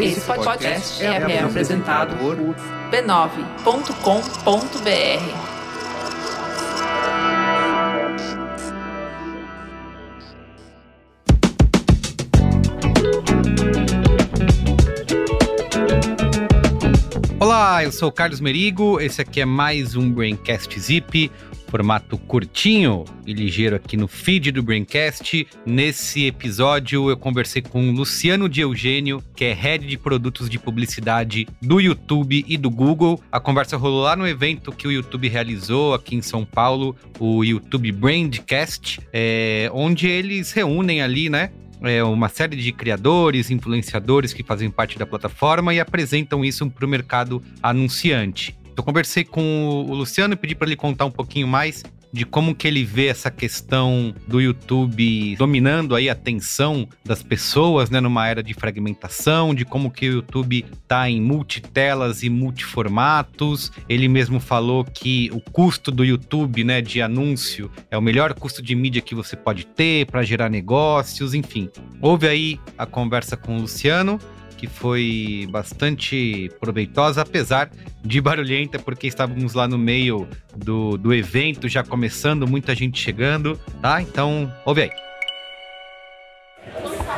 Esse podcast é, é apresentado por b9.com.br. Olá, eu sou o Carlos Merigo, esse aqui é mais um Braincast Zip, formato curtinho e ligeiro aqui no feed do Braincast. Nesse episódio eu conversei com o Luciano de Eugênio, que é head de produtos de publicidade do YouTube e do Google. A conversa rolou lá no evento que o YouTube realizou aqui em São Paulo, o YouTube Brandcast, é, onde eles reúnem ali, né, é, uma série de criadores, influenciadores que fazem parte da plataforma e apresentam isso para o mercado anunciante. Eu conversei com o Luciano e pedi para ele contar um pouquinho mais de como que ele vê essa questão do YouTube dominando aí a atenção das pessoas, né, numa era de fragmentação, de como que o YouTube tá em multitelas e multiformatos. Ele mesmo falou que o custo do YouTube, né, de anúncio é o melhor custo de mídia que você pode ter para gerar negócios, enfim. Houve aí a conversa com o Luciano que foi bastante proveitosa, apesar de barulhenta, porque estávamos lá no meio do, do evento, já começando, muita gente chegando, tá? Então, ouve aí.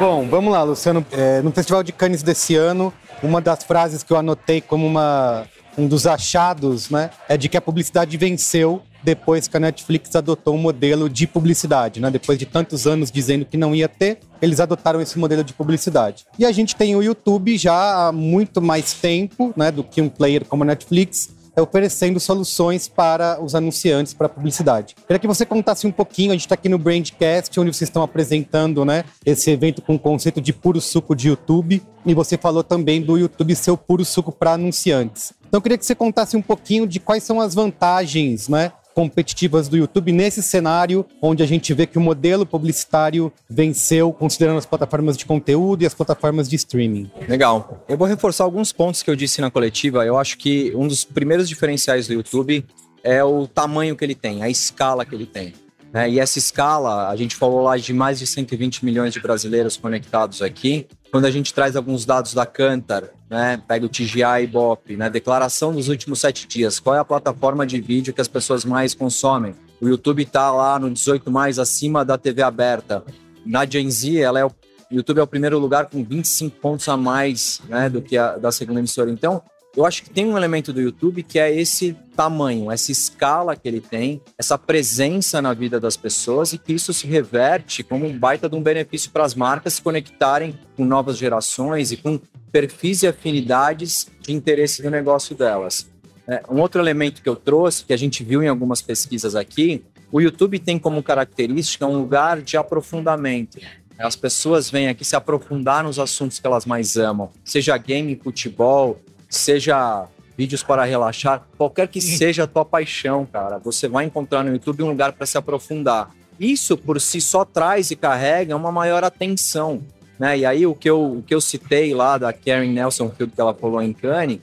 Bom, vamos lá, Luciano. É, no Festival de Cannes desse ano, uma das frases que eu anotei como uma, um dos achados né, é de que a publicidade venceu depois que a Netflix adotou um modelo de publicidade, né? Depois de tantos anos dizendo que não ia ter, eles adotaram esse modelo de publicidade. E a gente tem o YouTube já há muito mais tempo, né, do que um player como a Netflix, é oferecendo soluções para os anunciantes, para a publicidade. Queria que você contasse um pouquinho, a gente está aqui no Brandcast, onde vocês estão apresentando né, esse evento com o conceito de puro suco de YouTube, e você falou também do YouTube ser o puro suco para anunciantes. Então eu queria que você contasse um pouquinho de quais são as vantagens né, competitivas do YouTube nesse cenário onde a gente vê que o modelo publicitário venceu, considerando as plataformas de conteúdo e as plataformas de streaming. Legal. Eu vou reforçar alguns pontos que eu disse na coletiva. Eu acho que um dos primeiros diferenciais do YouTube é o tamanho que ele tem, a escala que ele tem. Né? E essa escala, a gente falou lá de mais de 120 milhões de brasileiros conectados aqui. Quando a gente traz alguns dados da Cantar, né, pega o TGI e Ibope, né, declaração dos últimos sete dias, qual é a plataforma de vídeo que as pessoas mais consomem? O YouTube está lá no 18 mais acima da TV aberta. Na Gen Z, ela é o o YouTube é o primeiro lugar com 25 pontos a mais né, do que a da segunda emissora. Então, eu acho que tem um elemento do YouTube que é esse tamanho, essa escala que ele tem, essa presença na vida das pessoas e que isso se reverte como um baita de um benefício para as marcas se conectarem com novas gerações e com perfis e afinidades de interesse do negócio delas. É, um outro elemento que eu trouxe, que a gente viu em algumas pesquisas aqui, o YouTube tem como característica um lugar de aprofundamento. As pessoas vêm aqui se aprofundar nos assuntos que elas mais amam, seja game, futebol, seja vídeos para relaxar, qualquer que seja a tua paixão, cara, você vai encontrar no YouTube um lugar para se aprofundar. Isso por si só traz e carrega uma maior atenção, né? E aí o que eu, o que eu citei lá da Karen Nelson Field que ela falou em Cannes,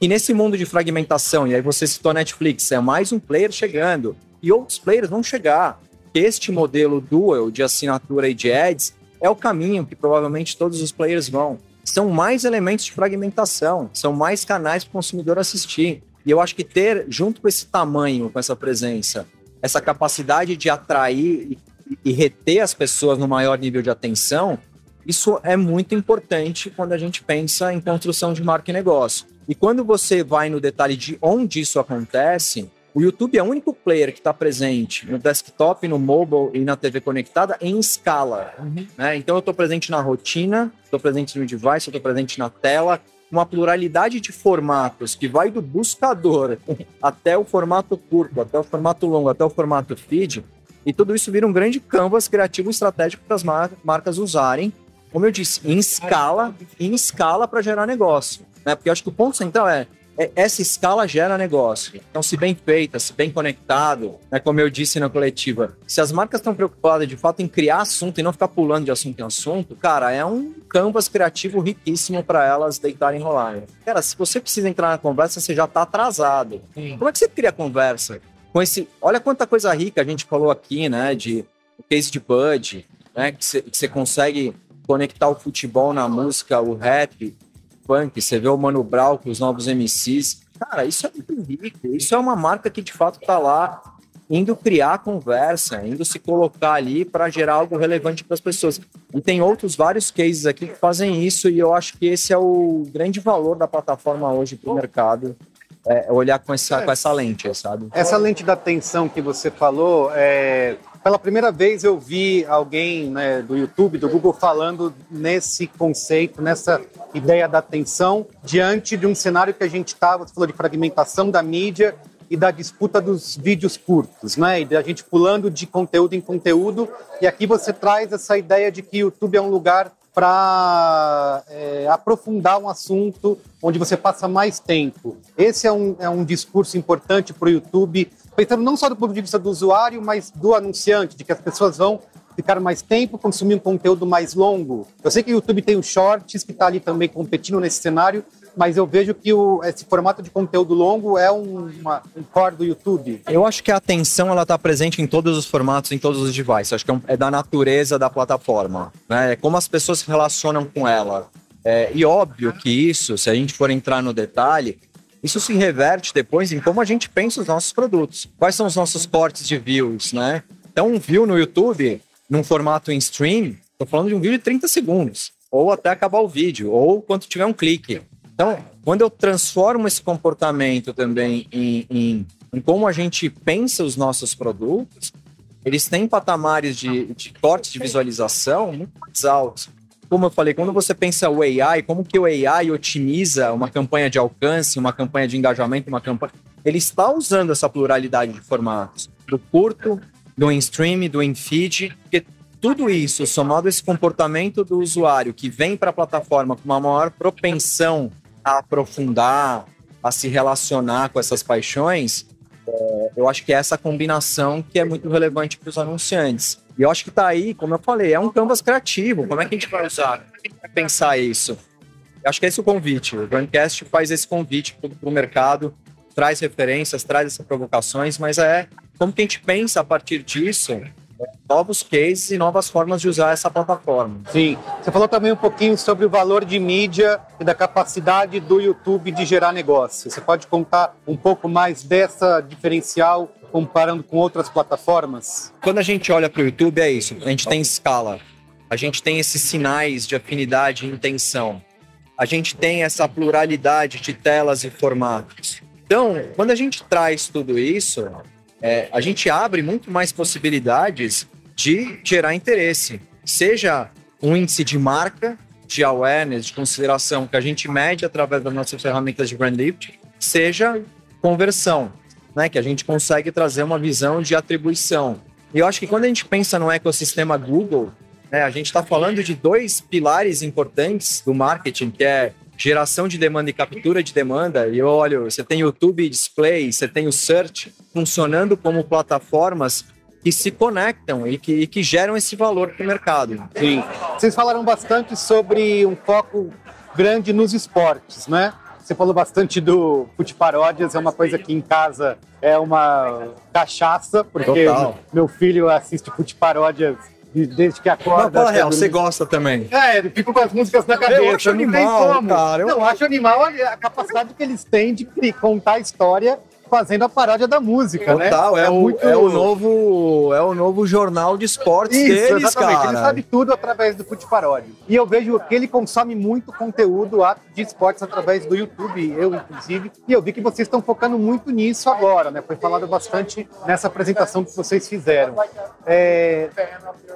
e nesse mundo de fragmentação, e aí você citou a Netflix, é mais um player chegando, e outros players vão chegar. Este modelo dual de assinatura e de ads é o caminho que provavelmente todos os players vão são mais elementos de fragmentação, são mais canais para o consumidor assistir. E eu acho que ter, junto com esse tamanho, com essa presença, essa capacidade de atrair e, reter as pessoas no maior nível de atenção, isso é muito importante quando a gente pensa em construção de marca e negócio. E quando você vai no detalhe de onde isso acontece, o YouTube é o único player que está presente no desktop, no mobile e na TV conectada em escala. Uhum. Né? Então eu estou presente na rotina, estou presente no device, estou presente na tela, uma pluralidade de formatos que vai do buscador até o formato curto, até o formato longo, até o formato feed. E tudo isso vira um grande canvas criativo estratégico para as mar marcas usarem, como eu disse, em escala, em escala para gerar negócio. Né? Porque eu acho que o ponto central é, essa escala gera negócio. Então, se bem feita, se bem conectado, né, como eu disse na coletiva, se as marcas estão preocupadas de fato em criar assunto e não ficar pulando de assunto em assunto, cara, é um canvas criativo riquíssimo para elas deitarem e rolarem. Cara, se você precisa entrar na conversa, você já está atrasado. Sim. Como é que você cria conversa? Com esse, olha quanta coisa rica a gente falou aqui, né, de case de Bud, né, que você consegue conectar o futebol na música, o rap, funk, você vê o Mano Brown com os novos MCs. Cara, isso é muito rico. Isso é uma marca que de fato tá lá indo criar conversa, indo se colocar ali para gerar algo relevante para as pessoas. E tem outros vários cases aqui que fazem isso e eu acho que esse é o grande valor da plataforma hoje para o mercado. É olhar com essa, com essa lente, sabe? Essa lente da atenção que você falou, é, pela primeira vez eu vi alguém né, do YouTube, do Google, falando nesse conceito, nessa ideia da atenção, diante de um cenário que a gente estava, você falou de fragmentação da mídia e da disputa dos vídeos curtos, né? E da gente pulando de conteúdo em conteúdo. E aqui você traz essa ideia de que o YouTube é um lugar para é, aprofundar um assunto onde você passa mais tempo. Esse é um, é um discurso importante para o YouTube, pensando não só do ponto de vista do usuário, mas do anunciante, de que as pessoas vão ficar mais tempo, consumir um conteúdo mais longo. Eu sei que o YouTube tem o Shorts, que está ali também competindo nesse cenário, mas eu vejo que o, esse formato de conteúdo longo é um, uma, um core do YouTube. Eu acho que a atenção ela está presente em todos os formatos, em todos os devices. Acho que é, um, é da natureza da plataforma, né? É como as pessoas se relacionam com ela. É, e óbvio que isso, se a gente for entrar no detalhe, isso se reverte depois em como a gente pensa os nossos produtos. Quais são os nossos cortes de views, né? Então, um view no YouTube, num formato em stream, estou falando de um vídeo de 30 segundos, ou até acabar o vídeo, ou quando tiver um clique. Então, quando eu transformo esse comportamento também em, em, em como a gente pensa os nossos produtos, eles têm patamares de, de corte de visualização muito mais altos. Como eu falei, quando você pensa o AI, como que o AI otimiza uma campanha de alcance, uma campanha de engajamento, uma campanha. Ele está usando essa pluralidade de formatos, do curto, do in-stream, do in-feed, porque tudo isso, somado a esse comportamento do usuário que vem para a plataforma com uma maior propensão a aprofundar, a se relacionar com essas paixões, é, eu acho que é essa combinação que é muito relevante para os anunciantes. E eu acho que está aí, como eu falei, é um canvas criativo. Como é que a gente vai usar? É pensar isso? Eu acho que é esse o convite. O Brandcast faz esse convite para o mercado, traz referências, traz essas provocações, mas é como que a gente pensa a partir disso novos cases e novas formas de usar essa plataforma. Sim. Você falou também um pouquinho sobre o valor de mídia e da capacidade do YouTube de gerar negócio. Você pode contar um pouco mais dessa diferencial comparando com outras plataformas? Quando a gente olha para o YouTube, é isso. A gente tem escala. A gente tem esses sinais de afinidade e intenção. A gente tem essa pluralidade de telas e formatos. Então, quando a gente traz tudo isso, é, a gente abre muito mais possibilidades de gerar interesse. Seja um índice de marca, de awareness, de consideração que a gente mede através das nossas ferramentas de brand lift, seja conversão, né, que a gente consegue trazer uma visão de atribuição. E eu acho que quando a gente pensa no ecossistema Google, né, a gente está falando de dois pilares importantes do marketing, que é geração de demanda e captura de demanda, e olha, você tem YouTube Display, você tem o Search funcionando como plataformas que se conectam e que, e que geram esse valor para o mercado. Sim. Vocês falaram bastante sobre um foco grande nos esportes, né? Você falou bastante do Fute Paródias, é uma coisa que em casa é uma cachaça, porque Total. meu filho assiste Fute Paródias desde que acorda. Não, fala real, você gosta também. É, eu fico com as músicas na cabeça. Eu acho animal, cara. Eu... Não, acho animal a capacidade que eles têm de contar a história fazendo a paródia da música, né? Total, né? É, é, o, muito... é, o novo, é o novo jornal de esportes Isso, deles, exatamente. cara. Ele sabe tudo através do Fute Paródia. E eu vejo que ele consome muito conteúdo de esportes através do YouTube, eu inclusive. E eu vi que vocês estão focando muito nisso agora, né? Foi falado bastante nessa apresentação que vocês fizeram. É...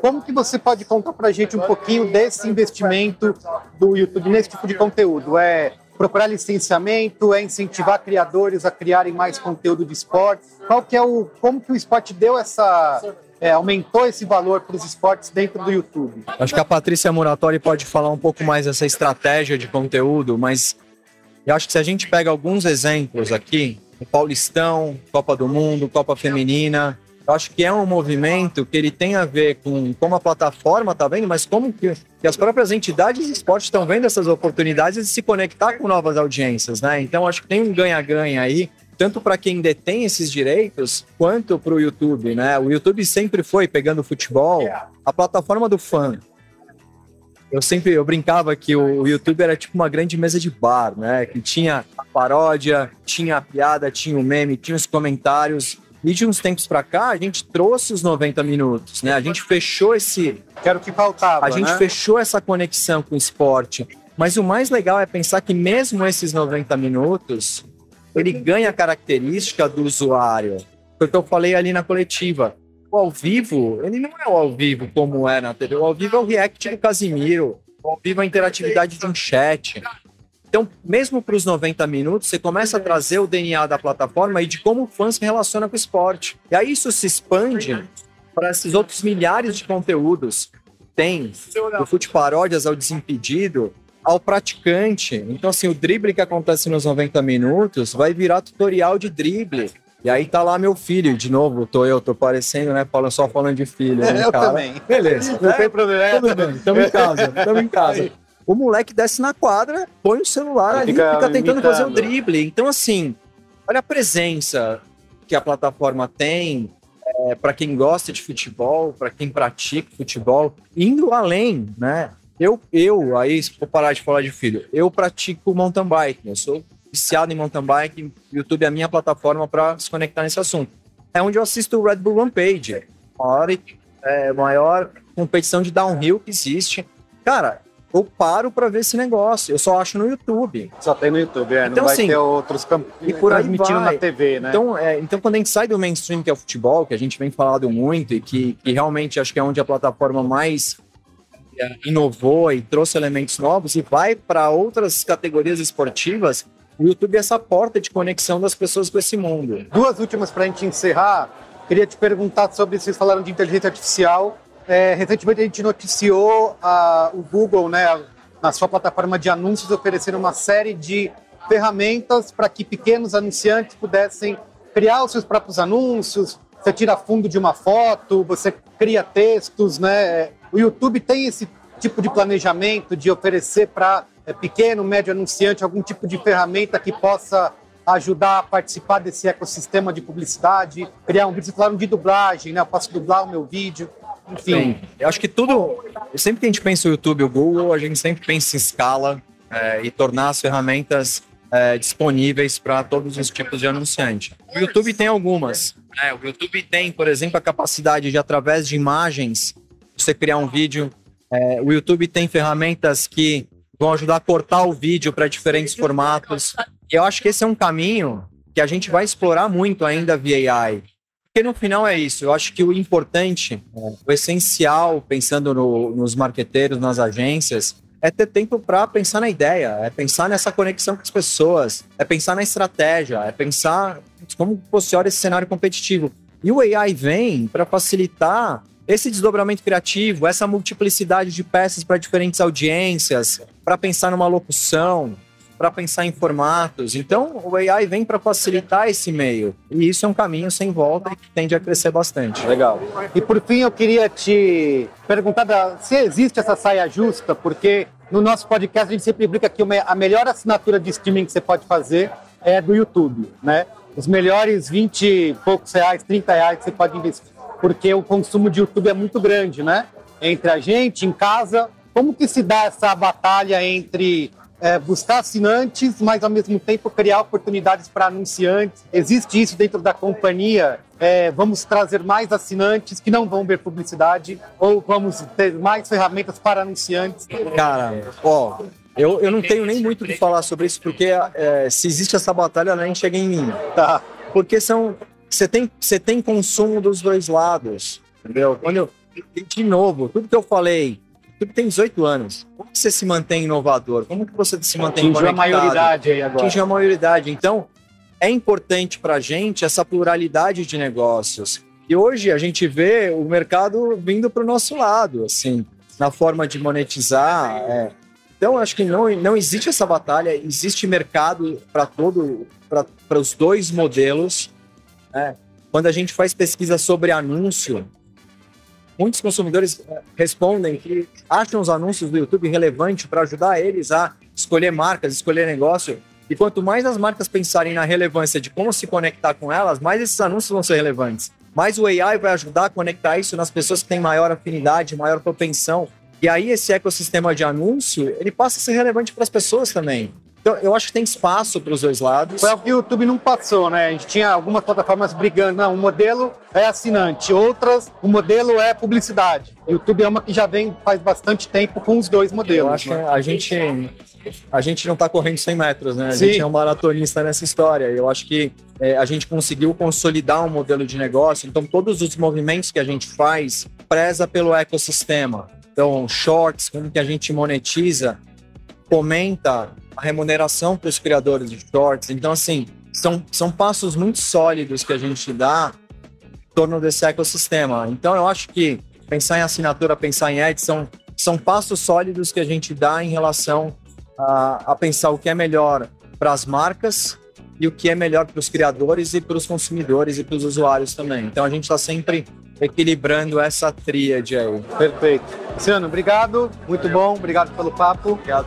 Como que você pode contar pra gente um pouquinho desse investimento do YouTube nesse tipo de conteúdo? É procurar licenciamento, é incentivar criadores a criarem mais conteúdo de esporte. Qual que é o como que o esporte deu essa é, aumentou esse valor para os esportes dentro do YouTube? Acho que a Patrícia Muratori pode falar um pouco mais dessa estratégia de conteúdo, mas eu acho que se a gente pega alguns exemplos aqui, o Paulistão, Copa do Mundo, Copa Feminina, eu acho que é um movimento que ele tem a ver com como a plataforma está vendo, mas como que, que, as próprias entidades de esporte estão vendo essas oportunidades de se conectar com novas audiências, né? Então acho que tem um ganha-ganha aí, tanto para quem detém esses direitos, quanto para o YouTube, né? O YouTube sempre foi, pegando futebol, a plataforma do fã. eu sempre eu brincava que o YouTube era tipo uma grande mesa de bar, né? Que tinha a paródia, tinha a piada, tinha o meme, tinha os comentários. E de uns tempos para cá, a gente trouxe os 90 minutos, né? A gente fechou esse. Quero que faltava. A gente né? fechou essa conexão com o esporte. Mas o mais legal é pensar que mesmo esses 90 minutos, ele ganha a característica do usuário. Foi o que eu falei ali na coletiva. O ao vivo, ele não é o ao vivo como é na TV. O ao vivo é o react do Casimiro. O ao vivo é a interatividade de um chat. Então, mesmo para os 90 minutos, você começa a trazer o DNA da plataforma e de como o fã se relaciona com o esporte. E aí isso se expande para esses outros milhares de conteúdos. Tem do fute paródias ao desimpedido, ao praticante. Então, assim, o drible que acontece nos 90 minutos vai virar tutorial de drible. E aí tá lá meu filho, de novo, tô eu, tô parecendo, né, Paulo, só falando de filho. Né, eu cara? também. Beleza, Não tem problema. tudo bem, tamo em casa, tamo em casa. O moleque desce na quadra, põe o celular ali, Fica fica, tentando imitando. fazer o drible. Então, assim, olha a presença que a plataforma tem é, para quem gosta de futebol, para quem pratica futebol, indo além, né? Eu, eu, aí, se for parar de falar de filho, eu pratico mountain bike, eu sou viciado em mountain bike, YouTube é a minha plataforma para se conectar nesse assunto. É onde eu assisto o Red Bull Rampage, maior, é, maior competição de downhill que existe. Cara, eu paro para ver esse negócio, eu só acho no YouTube. Só tem no YouTube, é. Então, não vai assim, ter outros campos e por transmitindo na TV, né? Então, é, então, quando a gente sai do mainstream, que é o futebol, que a gente vem falando muito e que, que realmente acho que é onde a plataforma mais é, inovou e trouxe elementos novos e vai para outras categorias esportivas, o YouTube é essa porta de conexão das pessoas com esse mundo. Duas últimas para a gente encerrar. Queria te perguntar sobre, vocês falaram de inteligência artificial. É, recentemente a gente noticiou a- o Google, né, na sua plataforma de anúncios, oferecer uma série de ferramentas para que pequenos anunciantes pudessem criar os seus próprios anúncios. Você tira fundo de uma foto, você cria textos, né? O YouTube tem esse tipo de planejamento de oferecer para pequeno, médio anunciante algum tipo de ferramenta que possa ajudar a participar desse ecossistema de publicidade, criar um vídeo, falaram de dublagem, né? Eu posso dublar o meu vídeo, enfim. Eu acho que tudo. Sempre que a gente pensa o YouTube, o Google, a gente sempre pensa em escala é, e tornar as ferramentas é, disponíveis para todos os tipos de anunciante. O YouTube tem algumas. né? O YouTube tem, por exemplo, a capacidade de, através de imagens, você criar um vídeo. É, o YouTube tem ferramentas que vão ajudar a cortar o vídeo para diferentes formatos. E eu acho que esse é um caminho que a gente vai explorar muito ainda via AI. Porque no final é isso. Eu acho que o importante, o essencial, pensando no- nos marqueteiros, nas agências, é ter tempo para pensar na ideia, é pensar nessa conexão com as pessoas, é pensar na estratégia, é pensar como posiciona esse cenário competitivo. E o AI vem para facilitar esse desdobramento criativo, essa multiplicidade de peças para diferentes audiências, para pensar numa locução, para pensar em formatos. Então, o AI vem para facilitar esse meio. E isso é um caminho sem volta e que tende a crescer bastante. Legal. E por fim, eu queria te perguntar se existe essa saia justa, porque no nosso podcast a gente sempre brinca que a melhor assinatura de streaming que você pode fazer é do YouTube, né? Os melhores 20 e poucos reais, 30 reais que você pode investir, porque o consumo de YouTube é muito grande, né? Entre a gente, em casa. Como que se dá essa batalha entre é, buscar assinantes, mas ao mesmo tempo criar oportunidades para anunciantes. Existe isso dentro da companhia? É, vamos trazer mais assinantes que não vão ver publicidade ou vamos ter mais ferramentas para anunciantes? Cara, ó, eu, eu não tenho nem muito o que falar sobre isso, porque é, se existe essa batalha, ela nem chega em mim. Tá. Porque são. Você tem, você tem consumo dos dois lados. Entendeu? Quando eu, de novo, tudo que eu falei, tudo tem 18 anos. Como você se mantém inovador? Como que você se mantém Atingiu a conectado? maioridade aí agora. atingir a maioridade. Então, é importante para a gente essa pluralidade de negócios. E hoje a gente vê o mercado vindo para o nosso lado, assim, na forma de monetizar. é. Então, acho que não, não existe essa batalha, existe mercado para todo, para os dois modelos. né? Quando a gente faz pesquisa sobre anúncio, muitos consumidores eh, respondem que acham os anúncios do YouTube relevantes para ajudar eles a escolher marcas, escolher negócio. E quanto mais as marcas pensarem na relevância de como se conectar com elas, mais esses anúncios vão ser relevantes. Mais o AI vai ajudar a conectar isso nas pessoas que têm maior afinidade, maior propensão E aí esse ecossistema de anúncio, ele passa a ser relevante para as pessoas também. Então, eu acho que tem espaço para os dois lados. Foi o que o YouTube não passou, né? A gente tinha algumas plataformas brigando. Não, um modelo é assinante, outras, o modelo é publicidade. O YouTube é uma que já vem faz bastante tempo com os dois modelos. Eu acho né? que a gente, a gente não está correndo 100 metros, né? A Sim. gente é um maratonista nessa história. Eu acho que é, a gente conseguiu consolidar um modelo de negócio. Então, todos os movimentos que a gente faz preza pelo ecossistema. Então, shorts, como que a gente monetiza, fomenta a remuneração para os criadores de shorts. Então, assim, são, são passos muito sólidos que a gente dá em torno desse ecossistema. Então, eu acho que pensar em assinatura, pensar em ads, são, são passos sólidos que a gente dá em relação a, a pensar o que é melhor para as marcas e o que é melhor para os criadores e para os consumidores e para os usuários também. Então, a gente está sempre equilibrando essa tríade aí. Perfeito. Luciano, obrigado. Muito bom. Obrigado pelo papo. Obrigado.